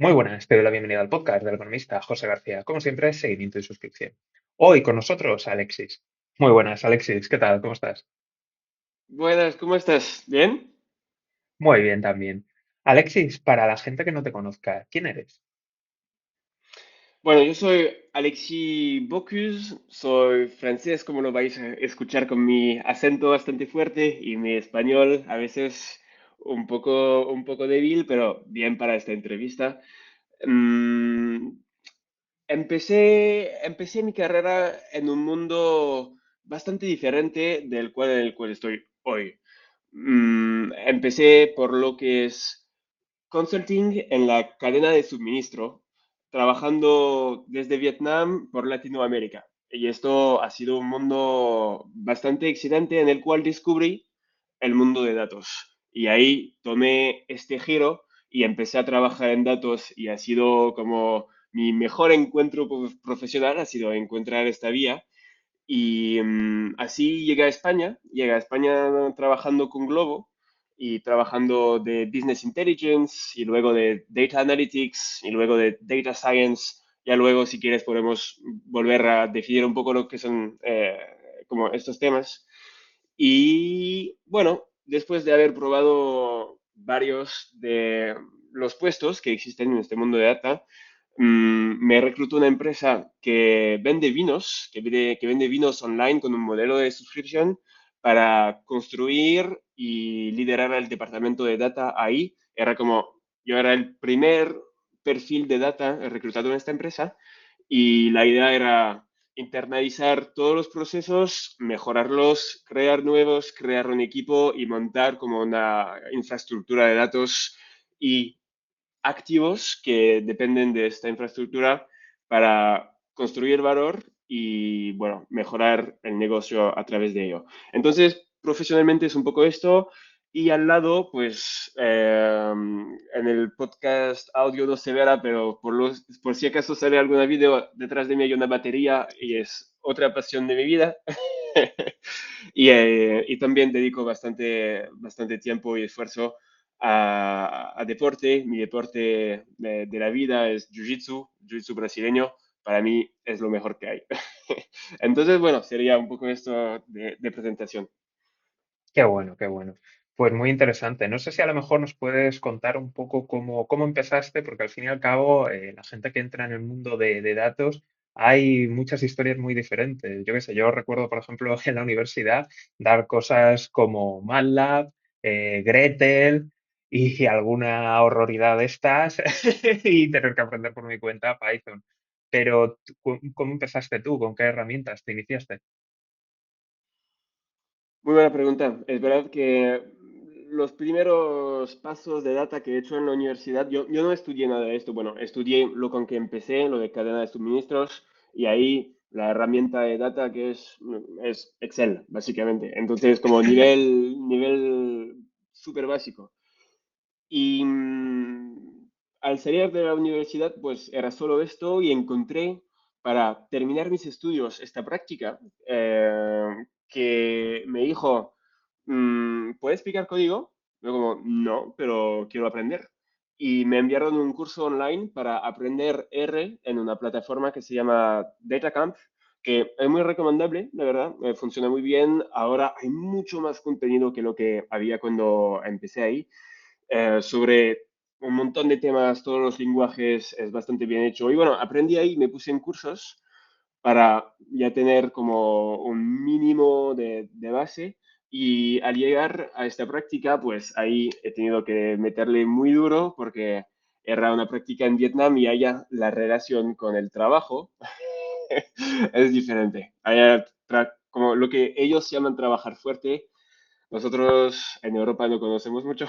Muy buenas, te doy la bienvenida al podcast del economista José García. Como siempre, seguimiento y suscripción. Hoy con nosotros Alexis. Muy buenas, Alexis. ¿Qué tal? ¿Cómo estás? Buenas, ¿cómo estás? ¿Bien? Muy bien también. Alexis, para la gente que no te conozca, ¿quién eres? Bueno, yo soy Alexis Bocuse, soy francés, como lo vais a escuchar con mi acento bastante fuerte y mi español a veces un poco, un poco débil, pero bien para esta entrevista. Mm, empecé, empecé mi carrera en un mundo bastante diferente del cual en el cual estoy hoy. Mm, empecé por lo que es consulting en la cadena de suministro, trabajando desde Vietnam por Latinoamérica. Y esto ha sido un mundo bastante excitante en el cual descubrí el mundo de datos. Y ahí tomé este giro y empecé a trabajar en datos y ha sido como mi mejor encuentro profesional, ha sido encontrar esta vía. Y mm, así llegué a España, llegué a España trabajando con Globo y trabajando de Business Intelligence y luego de Data Analytics y luego de Data Science. Ya luego, si quieres, podemos volver a definir un poco lo que son eh, como estos temas. Y bueno, después de haber probado varios de los puestos que existen en este mundo de data, mmm, me reclutó una empresa que vende vinos, que vende, que vende vinos online con un modelo de suscripción para construir y liderar el departamento de data ahí. Era como, yo era el primer perfil de data reclutado en esta empresa y la idea era internalizar todos los procesos, mejorarlos, crear nuevos, crear un equipo y montar como una infraestructura de datos y activos que dependen de esta infraestructura para construir valor y, bueno, mejorar el negocio a través de ello. Entonces, profesionalmente es un poco esto. Y al lado, pues, eh, en el podcast audio no se verá, pero por, los, por si acaso sale algún vídeo, detrás de mí hay una batería y es otra pasión de mi vida. y, eh, y, también dedico bastante, bastante tiempo y esfuerzo a, a deporte. Mi deporte de, de la vida es Jiu-Jitsu, Jiu-Jitsu brasileño. Para mí es lo mejor que hay. Entonces, bueno, sería un poco esto de, de presentación. Qué bueno, qué bueno. Pues muy interesante. No sé si a lo mejor nos puedes contar un poco cómo, cómo empezaste, porque al fin y al cabo, eh, la gente que entra en el mundo de, de datos, hay muchas historias muy diferentes. Yo qué sé, yo recuerdo, por ejemplo, en la universidad dar cosas como MATLAB, eh, Gretel y alguna horroridad de estas y tener que aprender por mi cuenta Python. Pero, tú, ¿cómo cómo empezaste tú? ¿Con qué herramientas te iniciaste? Muy buena pregunta. Es verdad que los primeros pasos de data que he hecho en la universidad, yo, yo no estudié nada de esto. Bueno, estudié lo con que empecé, lo de cadena de suministros, y ahí la herramienta de data que es, es Excel, básicamente. Entonces, como nivel, nivel súper básico. Y mm, al salir de la universidad, pues era solo esto y encontré para terminar mis estudios esta práctica eh, que me dijo, ¿puedes explicar código? Yo como, no, pero quiero aprender. Y me enviaron un curso online para aprender R en una plataforma que se llama DataCamp, que es muy recomendable, la verdad, funciona muy bien. Ahora hay mucho más contenido que lo que había cuando empecé ahí, eh, sobre un montón de temas, todos los lenguajes, es bastante bien hecho. Y bueno, aprendí ahí, me puse en cursos para ya tener como un mínimo de, de base. Y al llegar a esta práctica, pues ahí he tenido que meterle muy duro porque era una práctica en Vietnam y allá la relación con el trabajo es diferente. Allá, como lo que ellos llaman trabajar fuerte, nosotros en Europa no conocemos mucho.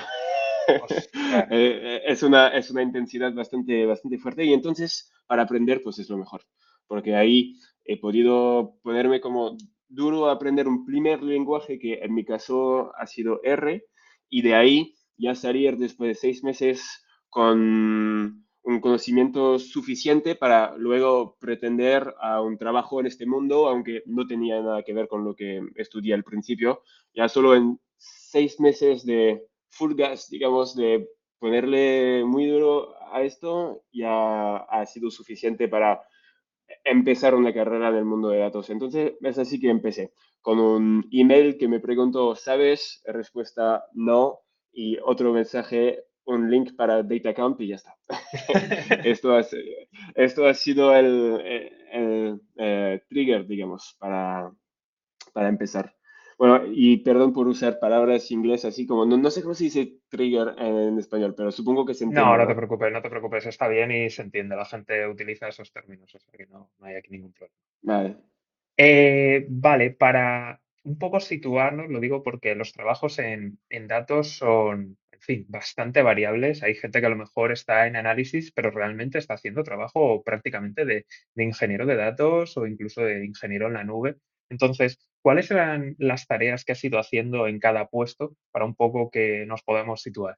Ostras. Eh, es una, es una intensidad bastante, bastante fuerte y entonces para aprender pues es lo mejor, porque ahí he podido ponerme como duro aprender un primer lenguaje que en mi caso ha sido R y de ahí ya salir después de seis meses con un conocimiento suficiente para luego pretender a un trabajo en este mundo, aunque no tenía nada que ver con lo que estudié al principio. Ya solo en seis meses de full gas, digamos, de ponerle muy duro a esto ya ha sido suficiente para empezar una carrera en el mundo de datos. Entonces, es así que empecé con un email que me preguntó, ¿sabes? Respuesta, no. Y otro mensaje, un link para DataCamp y ya está. esto, ha, esto ha sido el, eh, trigger, digamos, para, para empezar. Bueno, y perdón por usar palabras inglesas así como, no, no sé cómo se dice trigger en español, pero supongo que se entiende. No, no te preocupes, no te preocupes, está bien y se entiende. La gente utiliza esos términos, o sea que no, no hay aquí ningún problema. Vale. Eh, vale, para un poco situarnos, lo digo porque los trabajos en, en datos son, en fin, bastante variables. Hay gente que a lo mejor está en análisis, pero realmente está haciendo trabajo prácticamente de, de ingeniero de datos o incluso de ingeniero en la nube. Entonces, ¿cuáles eran las tareas que has ido haciendo en cada puesto para un poco que nos podamos situar?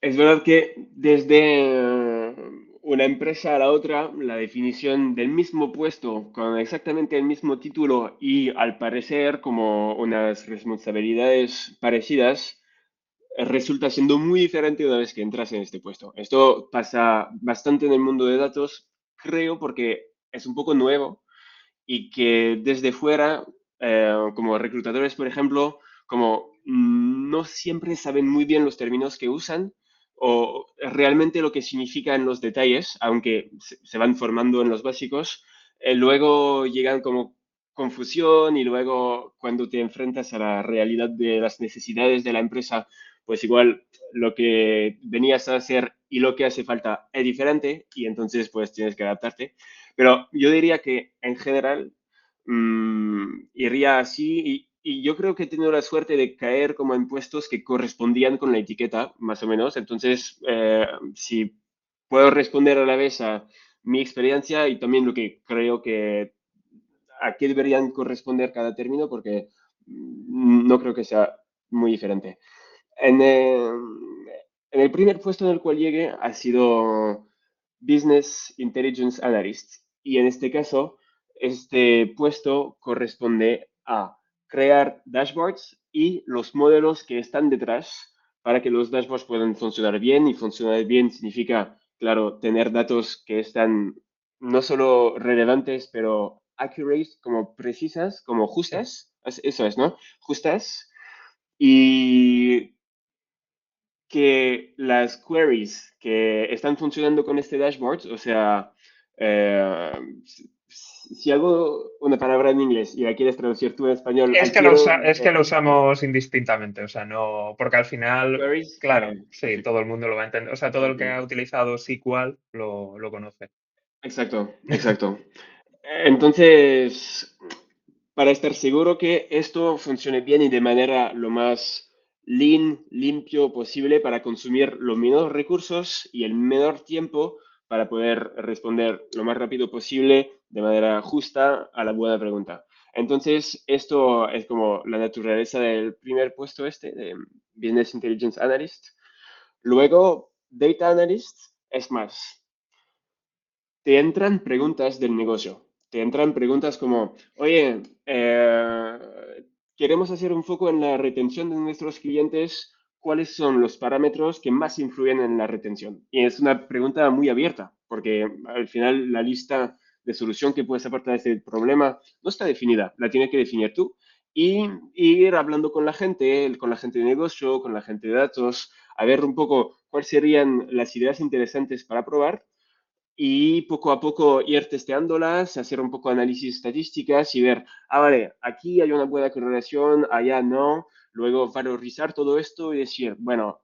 Es verdad que desde una empresa a la otra, la definición del mismo puesto con exactamente el mismo título y al parecer como unas responsabilidades parecidas, resulta siendo muy diferente una vez que entras en este puesto. Esto pasa bastante en el mundo de datos, creo, porque es un poco nuevo y que desde fuera, eh, como reclutadores, por ejemplo, como no siempre saben muy bien los términos que usan o realmente lo que significa en los detalles, aunque se van formando en los básicos, eh, luego llegan como confusión y luego cuando te enfrentas a la realidad de las necesidades de la empresa, pues igual lo que venías a hacer y lo que hace falta es diferente y entonces pues tienes que adaptarte. Pero yo diría que en general mmm, iría así y, y, yo creo que he tenido la suerte de caer como en puestos que correspondían con la etiqueta, más o menos. Entonces, eh, si puedo responder a la vez a mi experiencia y también lo que creo que a qué deberían corresponder cada término, porque no creo que sea muy diferente. En, eh, en el primer puesto en el cual llegué ha sido Business Intelligence Analyst y en este caso, este puesto corresponde a crear dashboards y los modelos que están detrás para que los dashboards puedan funcionar bien. Y funcionar bien significa, claro, tener datos que están no solo relevantes, pero accurate, como precisas, como justas. Eso es, ¿no? Justas. Y que las queries que están funcionando con este dashboard, o sea, eh, si hago una palabra en inglés y la quieres traducir tú en español. Es que, lo, es que lo usamos indistintamente, o sea, no, porque al final, claro, sí, todo el mundo lo va a entender, o sea, todo el que ha utilizado SQL lo, lo conoce. Exacto, exacto. Entonces, para estar seguro que esto funcione bien y de manera lo más lean, limpio posible para consumir los menos recursos y el menor tiempo, para poder responder lo más rápido posible de manera justa a la buena pregunta. Entonces, esto es como la naturaleza del primer puesto este, de Business Intelligence Analyst. Luego, Data Analyst es más. Te entran preguntas del negocio. Te entran preguntas como, oye, eh, queremos hacer un foco en la retención de nuestros clientes cuáles son los parámetros que más influyen en la retención. Y es una pregunta muy abierta, porque al final la lista de solución que puedes aportar a ese problema no está definida, la tienes que definir tú y, ir hablando con la gente, con la gente de negocio, con la gente de datos, a ver un poco cuáles serían las ideas interesantes para probar y poco a poco ir testeándolas, hacer un poco análisis estadísticas y ver, ah, vale, aquí hay una buena correlación, allá no, luego valorizar todo esto y decir, bueno,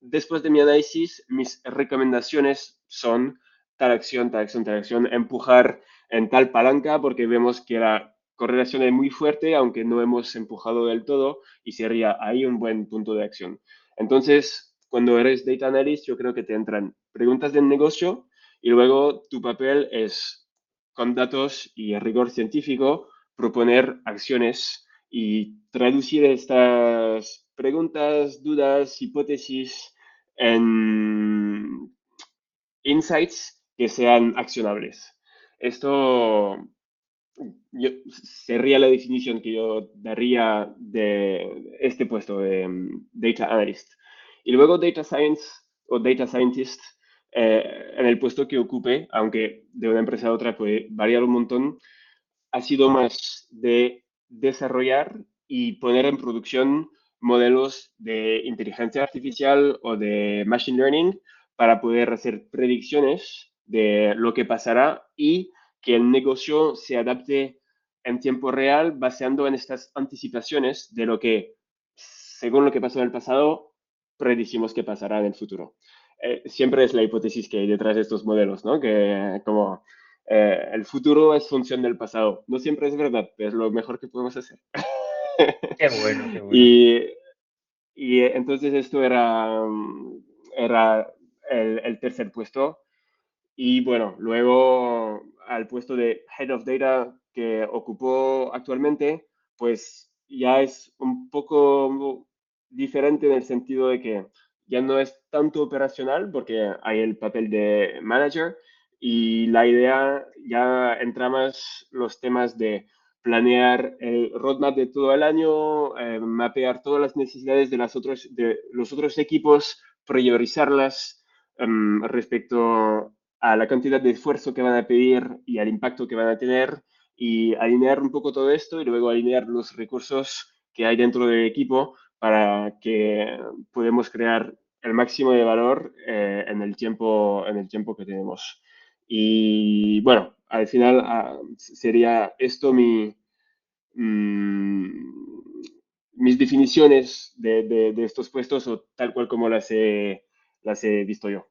después de mi análisis, mis recomendaciones son tal acción, tal acción, tal acción, empujar en tal palanca porque vemos que la correlación es muy fuerte, aunque no hemos empujado del todo y sería ahí un buen punto de acción. Entonces, cuando eres data analyst, yo creo que te entran preguntas del negocio y luego tu papel es, con datos y rigor científico, proponer acciones y traducir estas preguntas, dudas, hipótesis en insights que sean accionables. Esto sería la definición que yo daría de este puesto de Data Analyst. Y luego Data Science o data scientist eh, en el puesto que ocupe, aunque de una empresa a otra puede variar un montón, ha sido más de desarrollar y poner en producción modelos de inteligencia artificial o de machine learning para poder hacer predicciones de lo que pasará y que el negocio se adapte en tiempo real baseando en estas anticipaciones de lo que, según lo que pasó en el pasado, predicimos que pasará en el futuro. Eh, siempre es la hipótesis que hay detrás de estos modelos, ¿no? Que como eh, el futuro es función del pasado. No siempre es verdad, pero es lo mejor que podemos hacer. Qué bueno, qué bueno. Y, y entonces esto era, era el, el tercer puesto. Y bueno, luego al puesto de Head of Data que ocupó actualmente, pues ya es un poco diferente en el sentido de que ya no es tanto operacional porque hay el papel de manager y la idea ya entra más los temas de planear el roadmap de todo el año, eh, mapear todas las necesidades de, las otros, de los otros equipos, priorizarlas um, respecto a la cantidad de esfuerzo que van a pedir y al impacto que van a tener y alinear un poco todo esto y luego alinear los recursos que hay dentro del equipo para que podamos crear el máximo de valor eh, en, el tiempo, en el tiempo que tenemos. Y bueno, al final ah, sería esto mi, mm, mis definiciones de, de, estos puestos o tal cual como las he, las he visto yo.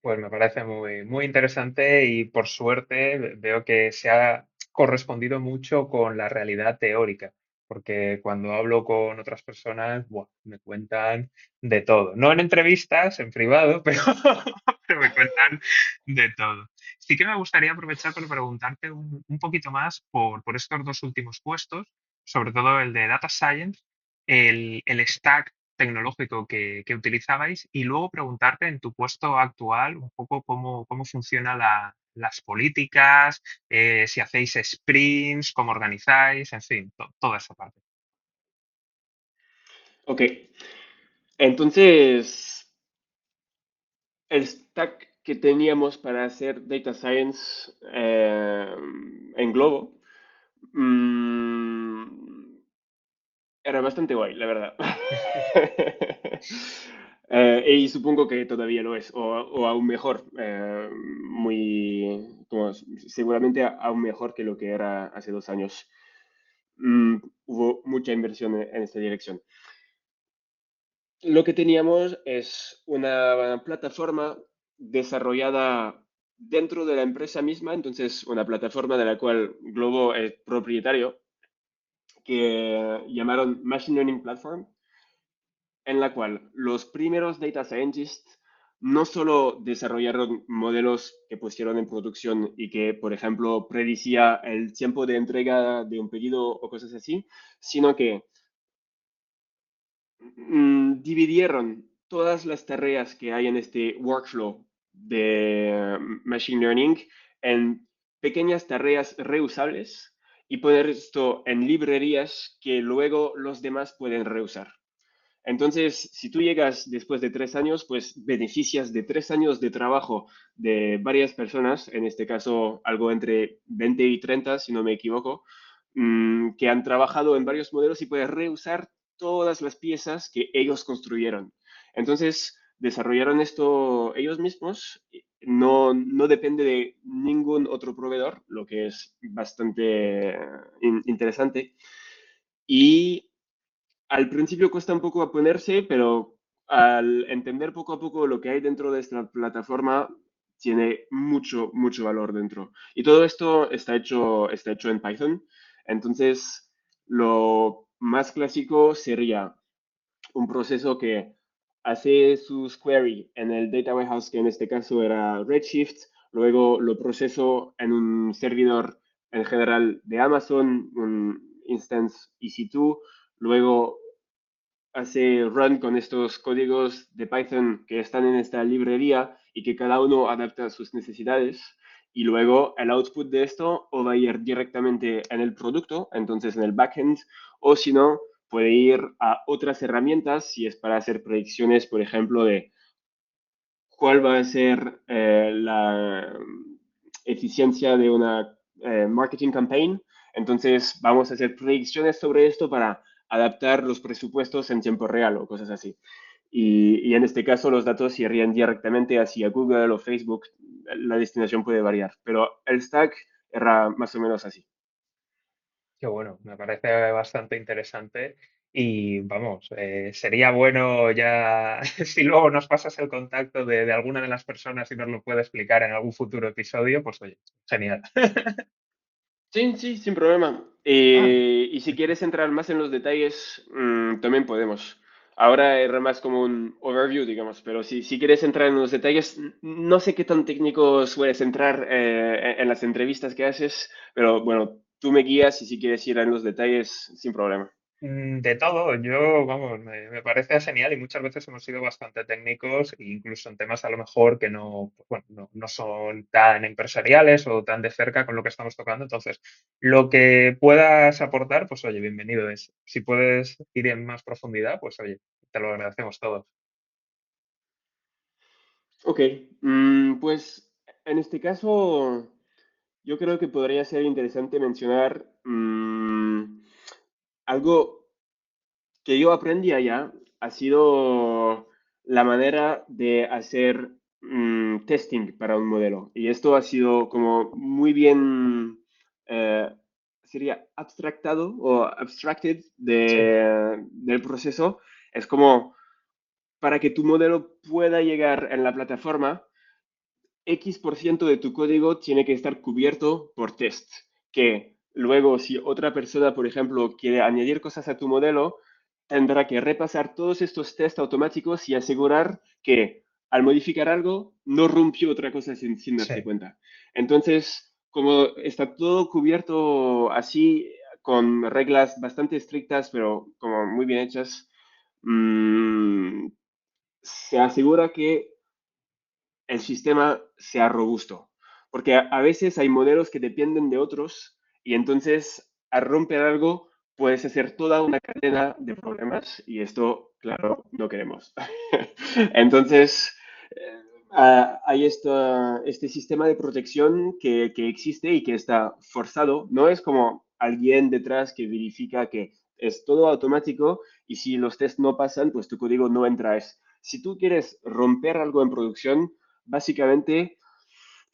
Pues me parece muy, muy interesante y por suerte veo que se ha correspondido mucho con la realidad teórica porque cuando hablo con otras personas, buah, me cuentan de todo. No en entrevistas, en privado, pero, me cuentan de todo. Sí que me gustaría aprovechar para preguntarte un, un poquito más por, por, estos dos últimos puestos, sobre todo el de Data Science, el, el stack tecnológico que, que, utilizabais y luego preguntarte en tu puesto actual un poco cómo, cómo funciona la, las políticas, eh, si hacéis sprints, cómo organizáis, en fin, to toda esa parte. Ok. Entonces, el stack que teníamos para hacer Data Science eh, en Globo mmm, era bastante guay, la verdad. Eh, y supongo que todavía lo es, o, o aún mejor, eh, muy, como, seguramente aún mejor que lo que era hace dos años. Mm, hubo mucha inversión en, en, esta dirección. Lo que teníamos es una plataforma desarrollada dentro de la empresa misma, entonces una plataforma de la cual Globo es propietario, que llamaron Machine Learning Platform en la cual los primeros data scientists no solo desarrollaron modelos que pusieron en producción y que, por ejemplo, predicía el tiempo de entrega de un pedido o cosas así, sino que mmm, dividieron todas las tareas que hay en este workflow de Machine Learning en pequeñas tareas reusables y poner esto en librerías que luego los demás pueden reusar. Entonces, si tú llegas después de tres años, pues beneficias de tres años de trabajo de varias personas, en este caso algo entre 20 y 30, si no me equivoco, mmm, que han trabajado en varios modelos y puedes reusar todas las piezas que ellos construyeron. Entonces, desarrollaron esto ellos mismos, no, no depende de ningún otro proveedor, lo que es bastante in interesante. Y al principio cuesta un poco ponerse, pero al entender poco a poco lo que hay dentro de esta plataforma, tiene mucho, mucho valor dentro. Y todo esto está hecho, está hecho en Python. Entonces, lo más clásico sería un proceso que hace sus query en el data warehouse, que en este caso era Redshift, luego lo proceso en un servidor en general de Amazon, un instance EC2, luego hace run con estos códigos de Python que están en esta librería y que cada uno adapta a sus necesidades. Y luego el output de esto o va a ir directamente en el producto, entonces en el backend, o si no, puede ir a otras herramientas si es para hacer predicciones, por ejemplo, de cuál va a ser eh, la eficiencia de una eh, marketing campaign. Entonces, vamos a hacer predicciones sobre esto para adaptar los presupuestos en tiempo real o cosas así. Y, en este caso, los datos irían directamente hacia Google o Facebook. La destinación puede variar, pero el stack era más o menos así. Qué bueno, me parece bastante interesante. Y vamos, eh, sería bueno ya, si luego nos pasas el contacto de, de, alguna de las personas y nos lo puede explicar en algún futuro episodio, pues oye, genial. Sí, sí, sin problema. Eh, y si quieres entrar más en los detalles, mmm, también podemos. Ahora era más como un overview, digamos, pero si, si quieres entrar en los detalles, no sé qué tan técnico sueles entrar eh, en las entrevistas que haces, pero bueno, tú me guías y si quieres ir en los detalles, sin problema. Mm, De todo, yo, vamos, me, me parece genial y muchas veces hemos sido bastante técnicos, e incluso en temas a lo mejor que no, pues bueno, no, no son tan empresariales o tan de cerca con lo que estamos tocando. Entonces, lo que puedas aportar, pues oye, bienvenido. Si puedes ir en más profundidad, pues oye, te lo agradecemos todos. Ok, mm, pues en este caso, yo creo que podría ser interesante mencionar mm, algo que yo aprendí allá ha sido la manera de hacer mm, testing para un modelo. Y esto ha sido como muy bien, eh, sería abstractado o abstracted Sí, del proceso. Es como para que tu modelo pueda llegar en la plataforma, X% por ciento de tu código tiene que estar cubierto por test, que luego si otra persona, por ejemplo, quiere añadir cosas a tu modelo, tendrá que repasar todos estos tests automáticos y asegurar que al modificar algo no rompió otra cosa sin, sin darse sí. cuenta. Entonces, como está todo cubierto así, con reglas bastante estrictas, pero como muy bien hechas, mmm, se asegura que el sistema sea robusto. Porque a, a veces hay modelos que dependen de otros y entonces al romper algo puedes hacer toda una cadena de problemas y esto, claro, no queremos. entonces, eh, hay este sistema de protección que, existe y que está forzado. No es como alguien detrás que verifica que es todo automático y si los tests no pasan, pues tu código no entra. Si tú quieres romper algo en producción, básicamente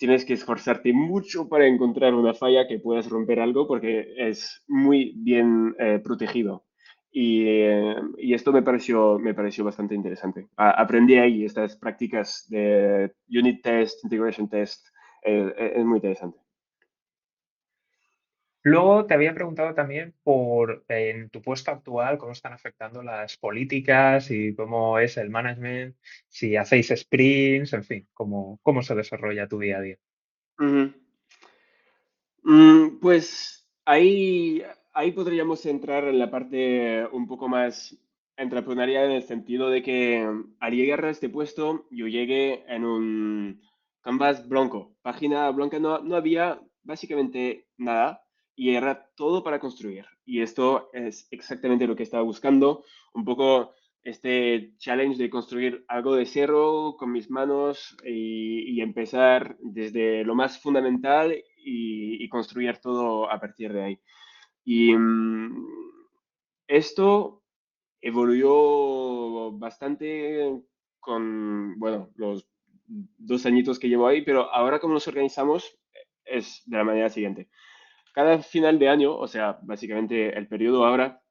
tienes que esforzarte mucho para encontrar una falla que puedas romper algo porque es muy bien eh, protegido. Y, eh, y, esto me pareció, me pareció bastante interesante. A, aprendí ahí estas prácticas de unit test, integration test. Eh, eh, es muy interesante. Luego te había preguntado también por en tu puesto actual, cómo están afectando las políticas y cómo es el management, si hacéis sprints, en fin, cómo, cómo se desarrolla tu día a día. Mm, pues ahí, ahí podríamos entrar en la parte un poco más entrepreneurial en el sentido de que al llegar a este puesto yo llegué en un canvas blanco, página blanca, no, no había básicamente nada y era todo para construir. Y esto es exactamente lo que estaba buscando, un poco este challenge de construir algo de cero con mis manos y, empezar desde lo más fundamental y, construir todo a partir de ahí. Y um, esto evoluyó bastante con, bueno, los dos añitos que llevo ahí, pero ahora como nos organizamos es de la manera siguiente. Cada final de año, o sea, básicamente el periodo ahora,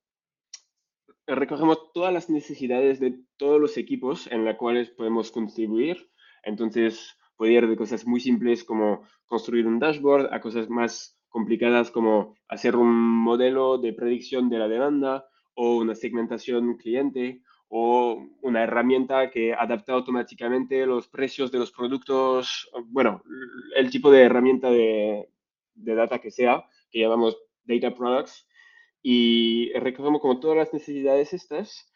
recogemos todas las necesidades de todos los equipos en las cuales podemos contribuir. Entonces, puede ir de cosas muy simples como construir un dashboard a cosas más complicadas como hacer un modelo de predicción de la demanda o una segmentación cliente o una herramienta que adapta automáticamente los precios de los productos, bueno, el tipo de herramienta de, de data que sea, que llamamos data products, y recogemos como todas las necesidades estas,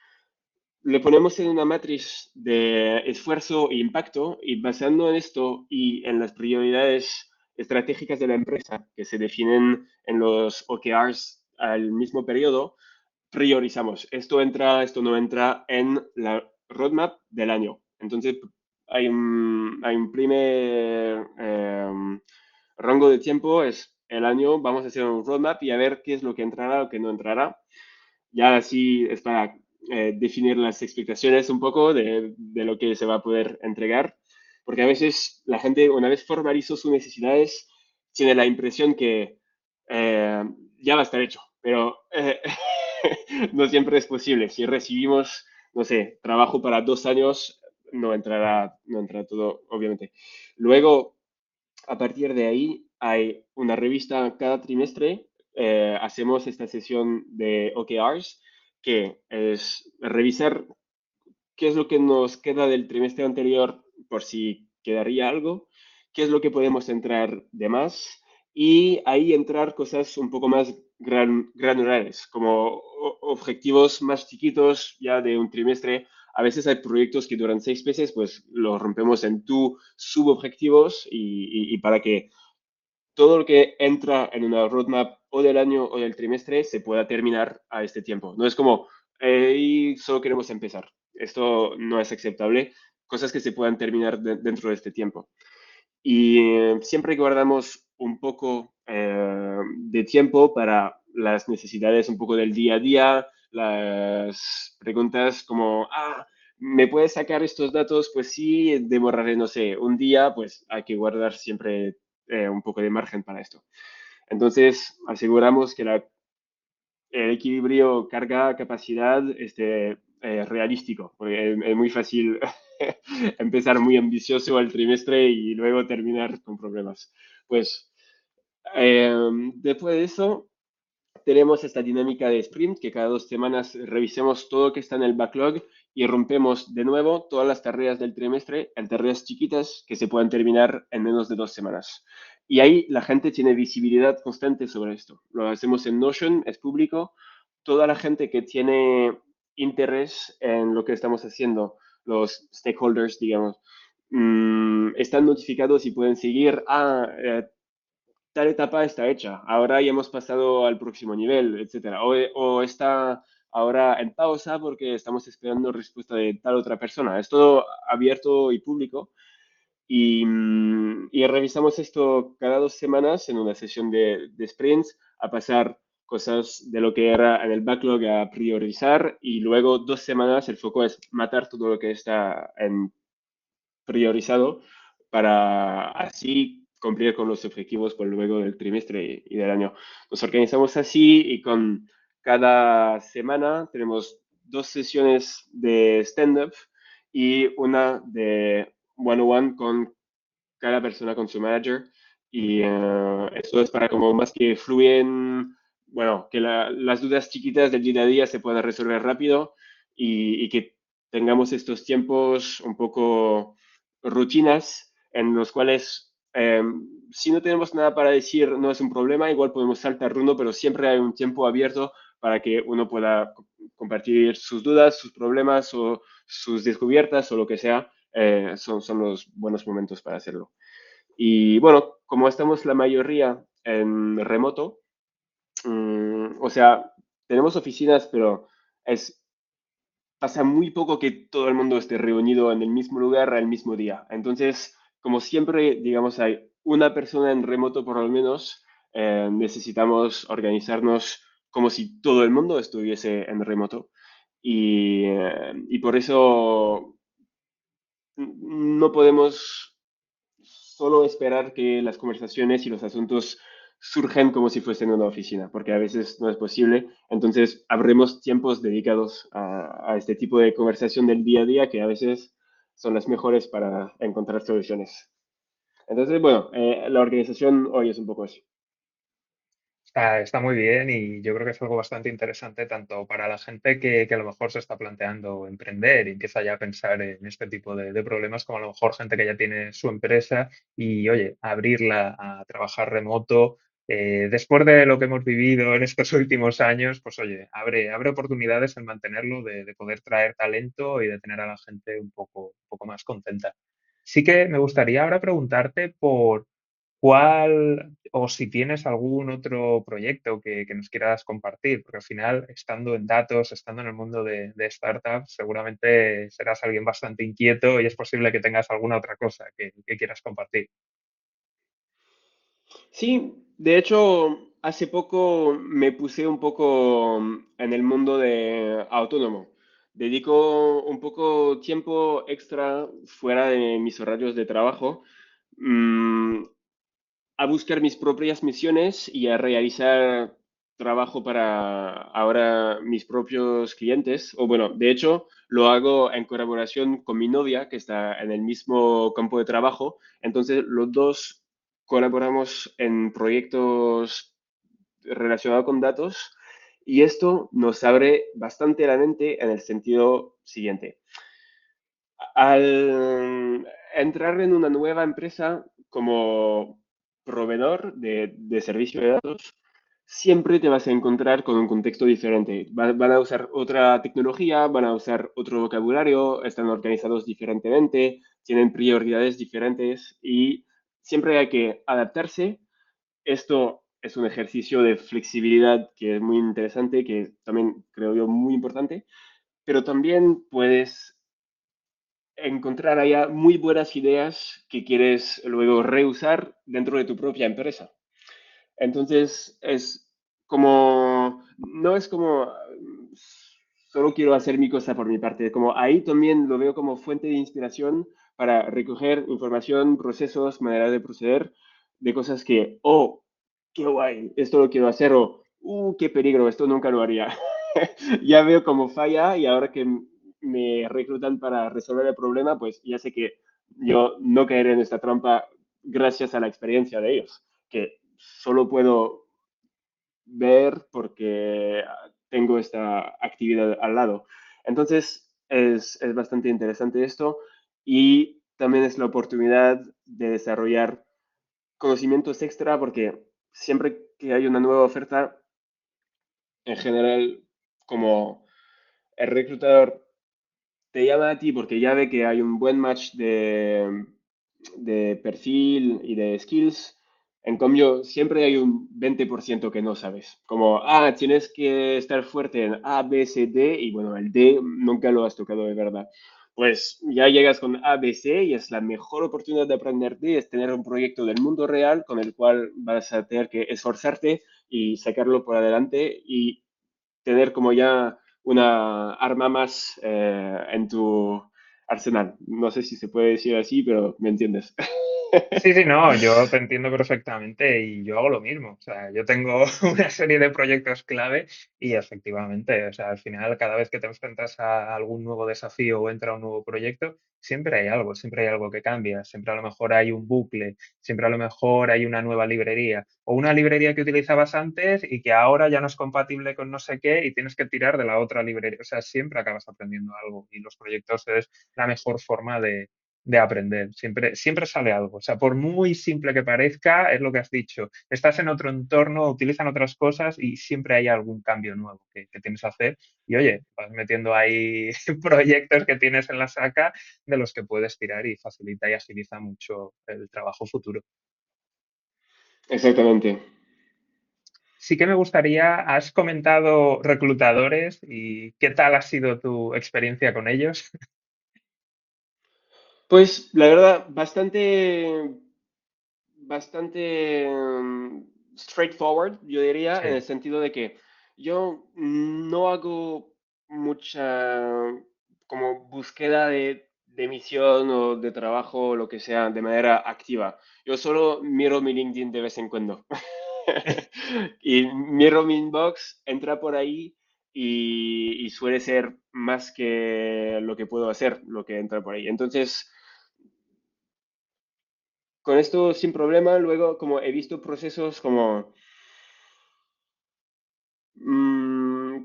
le ponemos en una matriz de esfuerzo e impacto y basando en esto y en las prioridades estratégicas de la empresa que se definen en los OKRs al mismo periodo, priorizamos. Esto entra, esto no entra en la roadmap del año. Entonces, hay un, hay un primer eh, rango de tiempo, es el año, vamos a hacer un roadmap y a ver qué es lo que entrará o qué no entrará. Ya así es para eh, definir las expectaciones un poco de, de, lo que se va a poder entregar, porque a veces la gente, una vez formalizó sus necesidades, tiene la impresión que eh, ya va a estar hecho, pero eh, no siempre es posible. Si recibimos, no sé, trabajo para dos años, no entrará, no entrará todo, obviamente. Luego, a partir de ahí, hay una revista cada trimestre. Eh, hacemos esta sesión de OKRs, que es revisar qué es lo que nos queda del trimestre anterior por si quedaría algo, qué es lo que podemos entrar de más y ahí entrar cosas un poco más gran, granulares, como objetivos más chiquitos ya de un trimestre. A veces hay proyectos que duran seis meses, pues los rompemos en tu subobjetivos y, y, y para que todo lo que entra en una roadmap o del año o del trimestre se pueda terminar a este tiempo. No es como, eh, solo queremos empezar. Esto no es aceptable. Cosas que se puedan terminar de, dentro de este tiempo. Y eh, siempre guardamos un poco eh, de tiempo para las necesidades un poco del día a día, las preguntas como, ah, ¿me puedes sacar estos datos? Pues sí, demoraré, no sé, un día, pues hay que guardar siempre eh, un poco de margen para esto. Entonces, aseguramos que la, el equilibrio carga-capacidad esté eh, realístico, porque es, es muy fácil empezar muy ambicioso al trimestre y luego terminar con problemas. Pues eh, después de eso, tenemos esta dinámica de sprint, que cada dos semanas revisemos todo lo que está en el backlog y rompemos de nuevo todas las tareas del trimestre en tareas chiquitas que se puedan terminar en menos de dos semanas. Y ahí la gente tiene visibilidad constante sobre esto. Lo hacemos en Notion, es público. Toda la gente que tiene interés en lo que estamos haciendo, los stakeholders, digamos, mmm, están notificados y pueden seguir, ah, eh, tal etapa está hecha, ahora ya hemos pasado al próximo nivel, etcétera. O, o está ahora en pausa porque estamos esperando respuesta de tal otra persona. Es todo abierto y público. Y, y, revisamos esto cada dos semanas en una sesión de, de, sprints a pasar cosas de lo que era en el backlog a priorizar y luego dos semanas el foco es matar todo lo que está en priorizado para así cumplir con los objetivos por luego del trimestre y del año. Nos organizamos así y con cada semana tenemos dos sesiones de stand-up y una de one-on-one con cada persona con su manager. Y uh, eso es para como más que fluyen, bueno, que la, las dudas chiquitas del día a día se puedan resolver rápido y, y que tengamos estos tiempos un poco rutinas en los cuales eh, si no tenemos nada para decir no es un problema, igual podemos saltar uno, pero siempre hay un tiempo abierto para que uno pueda compartir sus dudas, sus problemas o sus descubiertas o lo que sea eh, son, son los buenos momentos para hacerlo. Y bueno, como estamos la mayoría en remoto, um, o sea, tenemos oficinas, pero es pasa muy poco que todo el mundo esté reunido en el mismo lugar al mismo día. Entonces, como siempre, digamos, hay una persona en remoto por lo menos, eh, necesitamos organizarnos como si todo el mundo estuviese en remoto. Y, eh, por eso no podemos solo esperar que las conversaciones y los asuntos surgen como si fuesen una oficina, porque a veces no es posible. Entonces, habremos tiempos dedicados a, este tipo de conversación del día a día que a veces son las mejores para encontrar soluciones. Entonces, bueno, eh, la organización hoy es un poco así. Está, está, muy bien y yo creo que es algo bastante interesante tanto para la gente que, que, a lo mejor se está planteando emprender y empieza ya a pensar en este tipo de, de, problemas, como a lo mejor gente que ya tiene su empresa y, oye, abrirla a trabajar remoto. Eh, después de lo que hemos vivido en estos últimos años, pues oye, abre, abre oportunidades en mantenerlo, de, de, poder traer talento y de tener a la gente un poco, poco más contenta. Sí que me gustaría ahora preguntarte por, ¿Cuál, o si tienes algún otro proyecto que, que nos quieras compartir, porque al final, estando en datos, estando en el mundo de, startups, seguramente serás alguien bastante inquieto y es posible que tengas alguna otra cosa que quieras compartir. Sí, de hecho, hace poco me puse un poco en el mundo de autónomo. Dedico un poco tiempo extra fuera de mis horarios de trabajo mm, a buscar mis propias misiones y a realizar trabajo para ahora mis propios clientes. O bueno, de hecho, lo hago en colaboración con mi novia, que está en el mismo campo de trabajo. Entonces, los dos colaboramos en proyectos relacionados con datos y esto nos abre bastante la mente en el sentido siguiente. Al entrar en una nueva empresa como proveedor de, servicio de datos, siempre te vas a encontrar con un contexto diferente. Van, van, a usar otra tecnología, van a usar otro vocabulario, están organizados diferentemente, tienen prioridades diferentes y siempre hay que adaptarse. Esto es un ejercicio de flexibilidad que es muy interesante, que también creo yo muy importante, pero también puedes encontrar allá muy buenas ideas que quieres luego reusar dentro de tu propia empresa. Entonces, es como, no es como, solo quiero hacer mi cosa por mi parte, como ahí también lo veo como fuente de inspiración para recoger información, procesos, maneras de proceder de cosas que, oh, qué guay, esto lo quiero hacer, o, uh, qué peligro, esto nunca lo haría. ya veo cómo falla y ahora que me reclutan para resolver el problema, pues ya sé que yo no caeré en esta trampa gracias a la experiencia de ellos, que solo puedo ver porque tengo esta actividad al lado. Entonces, es, es bastante interesante esto y también es la oportunidad de desarrollar conocimientos extra porque siempre que hay una nueva oferta, en general, como el reclutador te llama a ti porque ya ve que hay un buen match de, de perfil y de skills, en cambio, siempre hay un 20% que no sabes. Como, ah, tienes que estar fuerte en A, B, C, D, y bueno, el D nunca lo has tocado de verdad pues ya llegas con ABC y es la mejor oportunidad de aprender de es tener un proyecto del mundo real con el cual vas a tener que esforzarte y sacarlo por adelante y tener como ya una arma más eh, en tu arsenal. No sé si se puede decir así, pero me entiendes. Sí, sí, no, yo te entiendo perfectamente y yo hago lo mismo. O sea, yo tengo una serie de proyectos clave y efectivamente, o sea, al final, cada vez que te enfrentas a algún nuevo desafío o entra un nuevo proyecto, siempre hay algo, siempre hay algo que cambia, siempre a lo mejor hay un bucle, siempre a lo mejor hay una nueva librería o una librería que utilizabas antes y que ahora ya no es compatible con no sé qué y tienes que tirar de la otra librería. O sea, siempre acabas aprendiendo algo y los proyectos es la mejor forma de de aprender. Siempre, siempre sale algo. O sea, por muy simple que parezca, es lo que has dicho. Estás en otro entorno, utilizan otras cosas y siempre hay algún cambio nuevo que, que tienes que hacer. Y oye, vas metiendo ahí proyectos que tienes en la saca de los que puedes tirar y facilita y agiliza mucho el trabajo futuro. Exactamente. Sí que me gustaría, has comentado reclutadores y qué tal ha sido tu experiencia con ellos. Pues la verdad, bastante, bastante mm, straightforward, yo diría, en el sentido de que yo no hago mucha como búsqueda de, de misión o de trabajo o lo que sea de manera activa. Yo solo miro mi LinkedIn de vez en cuando. Y miro mi inbox, entra por ahí y, y suele ser más que lo que puedo hacer, lo que entra por ahí. Entonces, con esto sin problema, luego como he visto procesos como mm,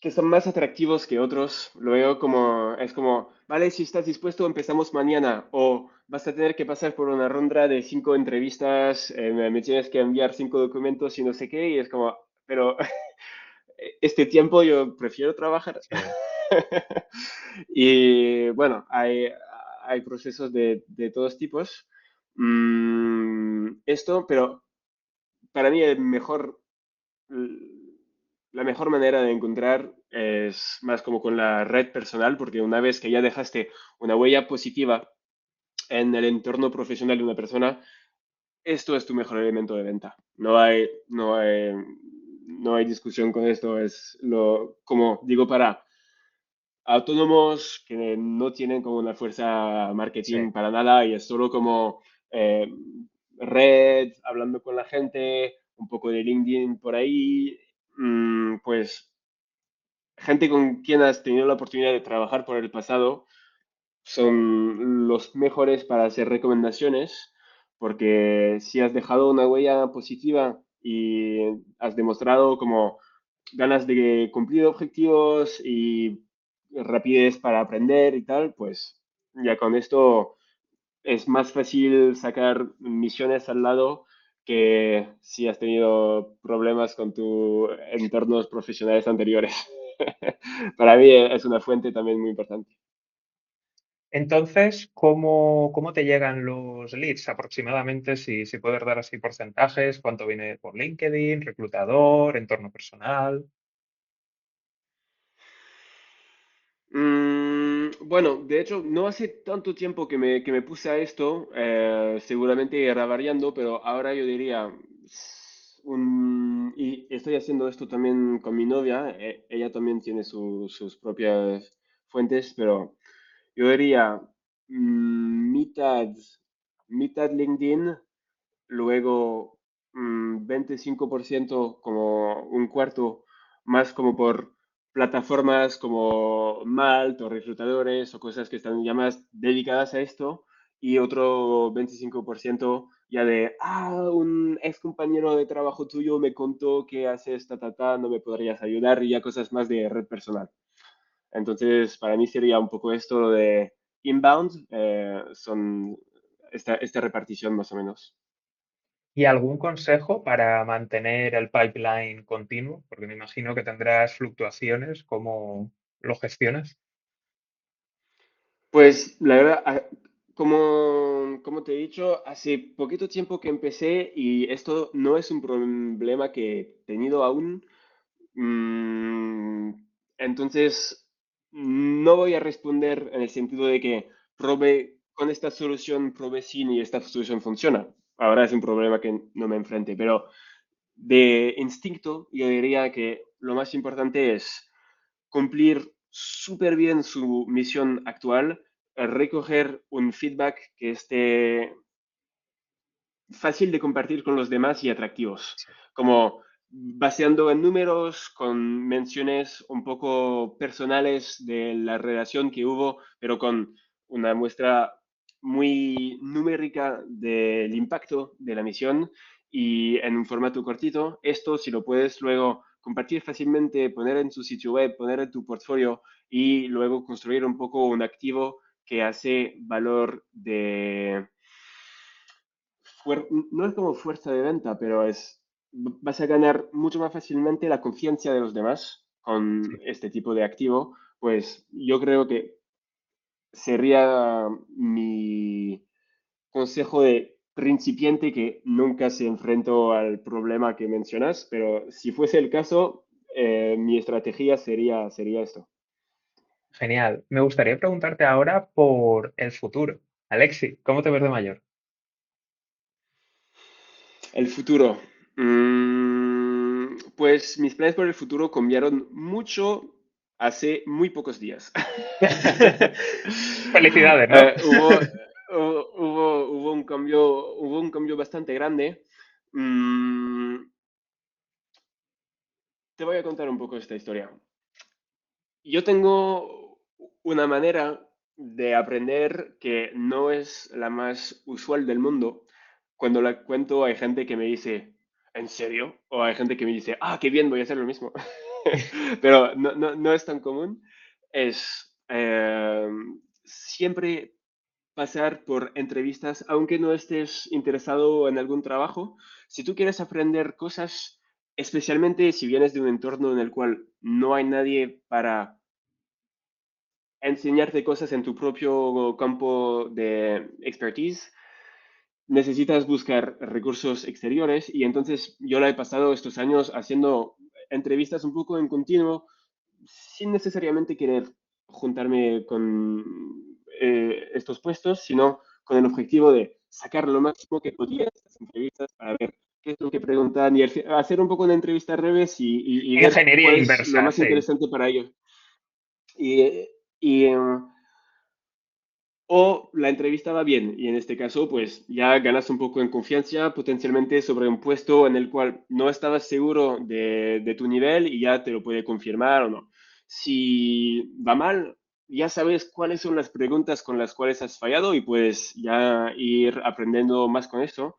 que son más atractivos que otros, luego como es como, vale, si estás dispuesto, empezamos mañana o vas a tener que pasar por una ronda de cinco entrevistas, eh, me, me tienes que enviar cinco documentos y no sé qué, y es como, pero este tiempo yo prefiero trabajar. Sí. Y bueno, hay, hay procesos de, de todos tipos. Mm, esto, pero para mí el mejor, la mejor manera de encontrar es más como con la red personal, porque una vez que ya dejaste una huella positiva en el entorno profesional de una persona, esto es tu mejor elemento de venta. No hay, no hay, no hay discusión con esto. Es lo, como digo, para autónomos que no tienen como una fuerza Sí. marketing para nada y es solo como eh, red, hablando con la gente, un poco de LinkedIn por ahí, mm, pues gente con quien has tenido la oportunidad de trabajar por el pasado son los mejores para hacer recomendaciones, porque si has dejado una huella positiva y has demostrado como ganas de cumplir objetivos y rapidez para aprender y tal, pues ya con esto es más fácil sacar misiones al lado que si has tenido problemas con tus entornos profesionales anteriores. Para mí es una fuente también muy importante. Entonces, ¿cómo, cómo te llegan los leads aproximadamente? Si, si puedes dar así porcentajes, cuánto viene por LinkedIn, reclutador, entorno personal. Mm, bueno, de hecho, no hace tanto tiempo que me, que me puse a esto, eh, seguramente irá variando, pero ahora yo diría, y estoy haciendo esto también con mi novia, e- ella también tiene su- sus propias fuentes, pero yo diría mm, mitad, mitad LinkedIn, luego mm, 25% como un cuarto más como por plataformas como Malt o reclutadores o cosas que están ya más dedicadas a esto y otro 25% ya de, ah, un ex compañero de trabajo tuyo me contó que haces ta, ta, ta, no me podrías ayudar y ya cosas más de red personal. Entonces, para mí sería un poco esto de inbound, eh, son esta, esta repartición más o menos. ¿Y algún consejo para mantener el pipeline continuo? Porque me imagino que tendrás fluctuaciones. ¿Cómo lo gestionas? Pues la verdad, como, como te he dicho, hace poquito tiempo que empecé y esto no es un problema que he tenido aún. Mm, entonces, no voy a responder en el sentido de que probé con esta solución, probé sin y esta solución funciona. Ahora es un problema que no me enfrente, pero de instinto yo diría que lo más importante es cumplir súper bien su misión actual, eh, recoger un feedback que esté fácil de compartir con los demás y atractivos, como baseando en números, con menciones un poco personales de la relación que hubo, pero con una muestra muy numérica del impacto de la misión y en un formato cortito. Esto, si lo puedes luego compartir fácilmente, poner en tu sitio web, poner en tu portfolio y luego construir un poco un activo que hace valor de no es como fuerza de venta, pero es, vas a ganar mucho más fácilmente la confianza de los demás con este tipo de activo, pues yo creo que sería mi consejo de principiante que nunca se enfrentó al problema que mencionas, pero si fuese el caso, eh, mi estrategia sería, sería esto. Genial. Me gustaría preguntarte ahora por el futuro. Alexi, ¿cómo te ves de mayor? El futuro. Mm, pues mis planes por el futuro cambiaron mucho hace muy pocos días. Felicidades, ¿no? Eh, hubo, hubo, hubo, hubo un cambio, hubo un cambio bastante grande. Mm, te voy a contar un poco esta historia. Yo tengo una manera de aprender que no es la más usual del mundo. Cuando la cuento hay gente que me dice, ¿en serio? O hay gente que me dice, ah, qué bien, voy a hacer lo mismo. Pero no, no, no es tan común. Es eh, siempre pasar por entrevistas, aunque no estés interesado en algún trabajo. Si tú quieres aprender cosas, especialmente si vienes de un entorno en el cual no hay nadie para enseñarte cosas en tu propio campo de expertise, necesitas buscar recursos exteriores y entonces yo la he pasado estos años haciendo entrevistas un poco en continuo sin necesariamente querer juntarme con eh, estos puestos, sino con el objetivo de sacar lo máximo que podía de estas entrevistas para ver qué es lo que preguntan y hacer un poco una entrevista al revés y, y, ver Ingeniería cuál inversa, es lo más sí. interesante para ellos. Y, y em, o la entrevista va bien y en este caso pues ya ganas un poco en confianza potencialmente sobre un puesto en el cual no estabas seguro de, tu nivel y ya te lo puede confirmar o no. Si va mal, ya sabes cuáles son las preguntas con las cuales has fallado y puedes ya ir aprendiendo más con eso.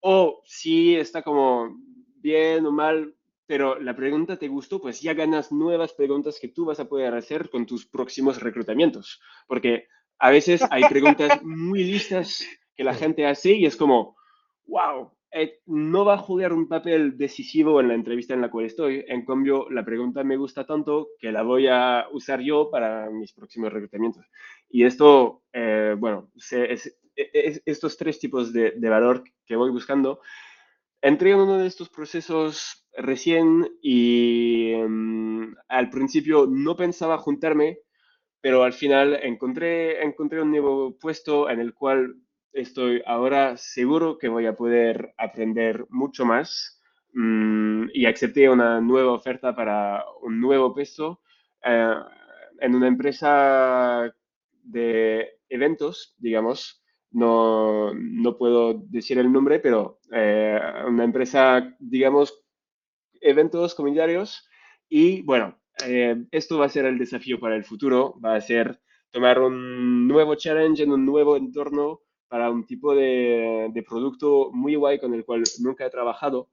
O si está como bien o mal, pero la pregunta te gustó, pues ya ganas nuevas preguntas que tú vas a poder hacer con tus próximos reclutamientos. Porque a veces hay preguntas muy listas que la gente hace y es como, wow, eh, no va a jugar un papel decisivo en la entrevista en la cual estoy. En cambio, la pregunta me gusta tanto que la voy a usar yo para mis próximos reclutamientos. Y esto, eh, bueno, se, es, es, estos tres tipos de, de valor que voy buscando entré en uno de estos procesos recién y um, al principio no pensaba juntarme, pero al final encontré, encontré un nuevo puesto en el cual estoy ahora seguro que voy a poder aprender mucho más um, y acepté una nueva oferta para un nuevo puesto uh, en una empresa de eventos, digamos, no, no puedo decir el nombre, pero eh, una empresa, digamos, eventos comunitarios. Y bueno, eh, esto va a ser el desafío para el futuro, va a ser tomar un nuevo challenge en un nuevo entorno para un tipo de, de producto muy guay con el cual nunca he trabajado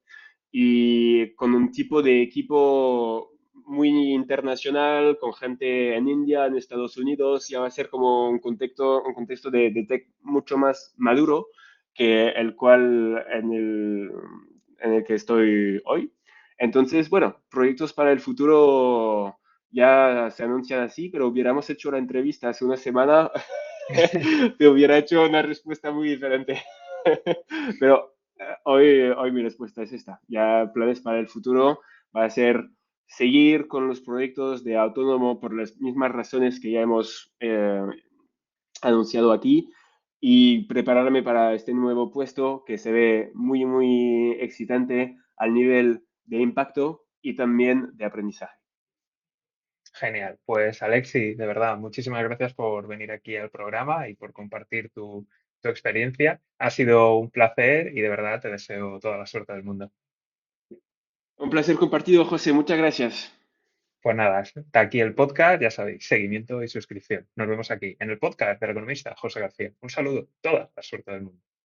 y con un tipo de equipo muy internacional, con gente en India, en Estados Unidos, ya va a ser como un contexto, un contexto de, de tech mucho más maduro que el cual en el, en el que estoy hoy. Entonces, bueno, proyectos para el futuro ya se anuncian así, pero hubiéramos hecho la entrevista hace una semana, te hubiera hecho una respuesta muy diferente. pero eh, hoy, hoy mi respuesta es esta. Ya planes para el futuro va a ser seguir con los proyectos de autónomo por las mismas razones que ya hemos eh, anunciado aquí y prepararme para este nuevo puesto que se ve muy, muy excitante al nivel de impacto y también de aprendizaje. Genial. Pues Alexi, de verdad, muchísimas gracias por venir aquí al programa y por compartir tu, tu experiencia. Ha sido un placer y de verdad te deseo toda la suerte del mundo. Un placer compartido, José. Muchas gracias. Pues nada, está aquí el podcast, ya sabéis, seguimiento y suscripción. Nos vemos aquí en el podcast del economista José García. Un saludo, toda la suerte del mundo.